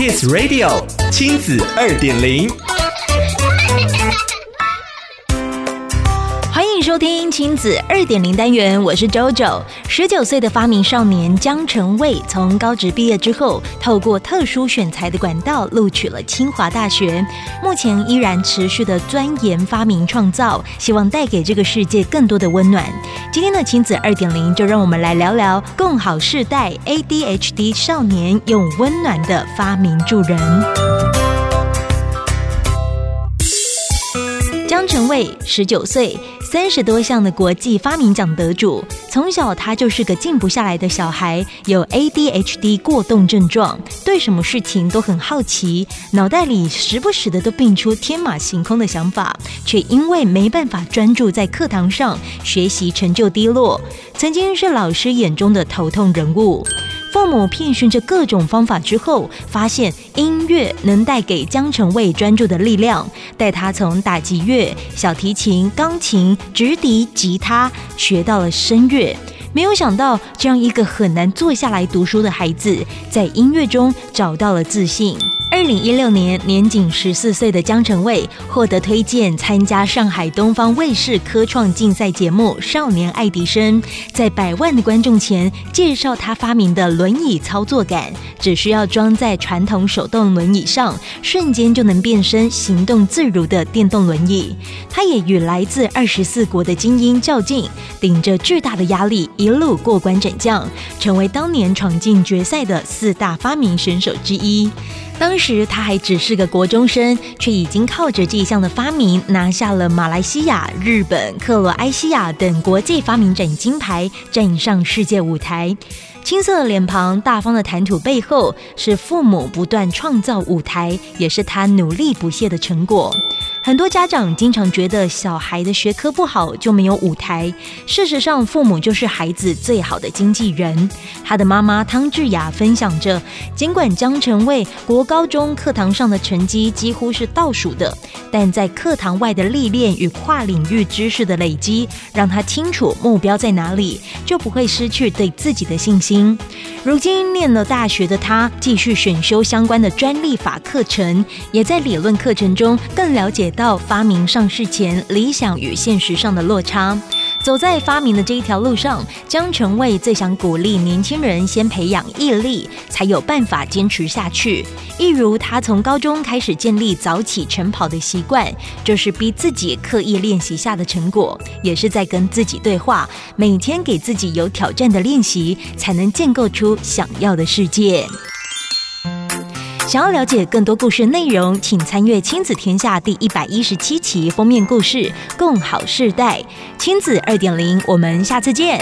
Kids Radio 亲子二点零。收听亲子二点零单元，我是 JoJo。十九岁的发明少年江承蔚，从高职毕业之后，透过特殊选材的管道录取了清华大学。目前依然持续的钻研发明创造，希望带给这个世界更多的温暖。今天的亲子二点零，就让我们来聊聊共好世代 ADHD 少年用温暖的发明助人。江承蔚十九岁，三十多项的国际发明奖得主。从小他就是个静不下来的小孩，有 ADHD 过动症状，对什么事情都很好奇，脑袋里时不时的都蹦出天马行空的想法，却因为没办法专注在课堂上，学习成就低落，曾经是老师眼中的头痛人物。父母遍寻着各种方法之后，发现音乐能带给江承卫专注的力量，带他从打击乐、小提琴、钢琴、直笛、吉他学到了声乐。没有想到，这样一个很难坐下来读书的孩子，在音乐中找到了自信。二零一六年，年仅十四岁的江承蔚获得推荐参加上海东方卫视科创竞赛节目《少年爱迪生》，在百万的观众前介绍他发明的轮椅操作杆，只需要装在传统手动轮椅上，瞬间就能变身行动自如的电动轮椅。他也与来自二十四国的精英较劲，顶着巨大的压力一路过关斩将，成为当年闯进决赛的四大发明选手之一。当时他还只是个国中生，却已经靠着这一项的发明拿下了马来西亚、日本、克罗埃西亚等国际发明展金牌，站上世界舞台。青涩的脸庞、大方的谈吐背后，是父母不断创造舞台，也是他努力不懈的成果。很多家长经常觉得小孩的学科不好就没有舞台，事实上，父母就是孩子最好的经纪人。他的妈妈汤志雅分享着，尽管江承卫国高中课堂上的成绩几乎是倒数的，但在课堂外的历练与跨领域知识的累积，让他清楚目标在哪里，就不会失去对自己的信心。如今念了大学的他，继续选修相关的专利法课程，也在理论课程中更了解到发明上市前理想与现实上的落差。走在发明的这一条路上，江成卫最想鼓励年轻人先培养毅力，才有办法坚持下去。一如他从高中开始建立早起晨跑的习惯，就是逼自己刻意练习下的成果，也是在跟自己对话，每天给自己有挑战的练习，才能建构出想要的世界。想要了解更多故事内容，请参阅《亲子天下》第一百一十七期封面故事《共好世代》亲子二点零。我们下次见。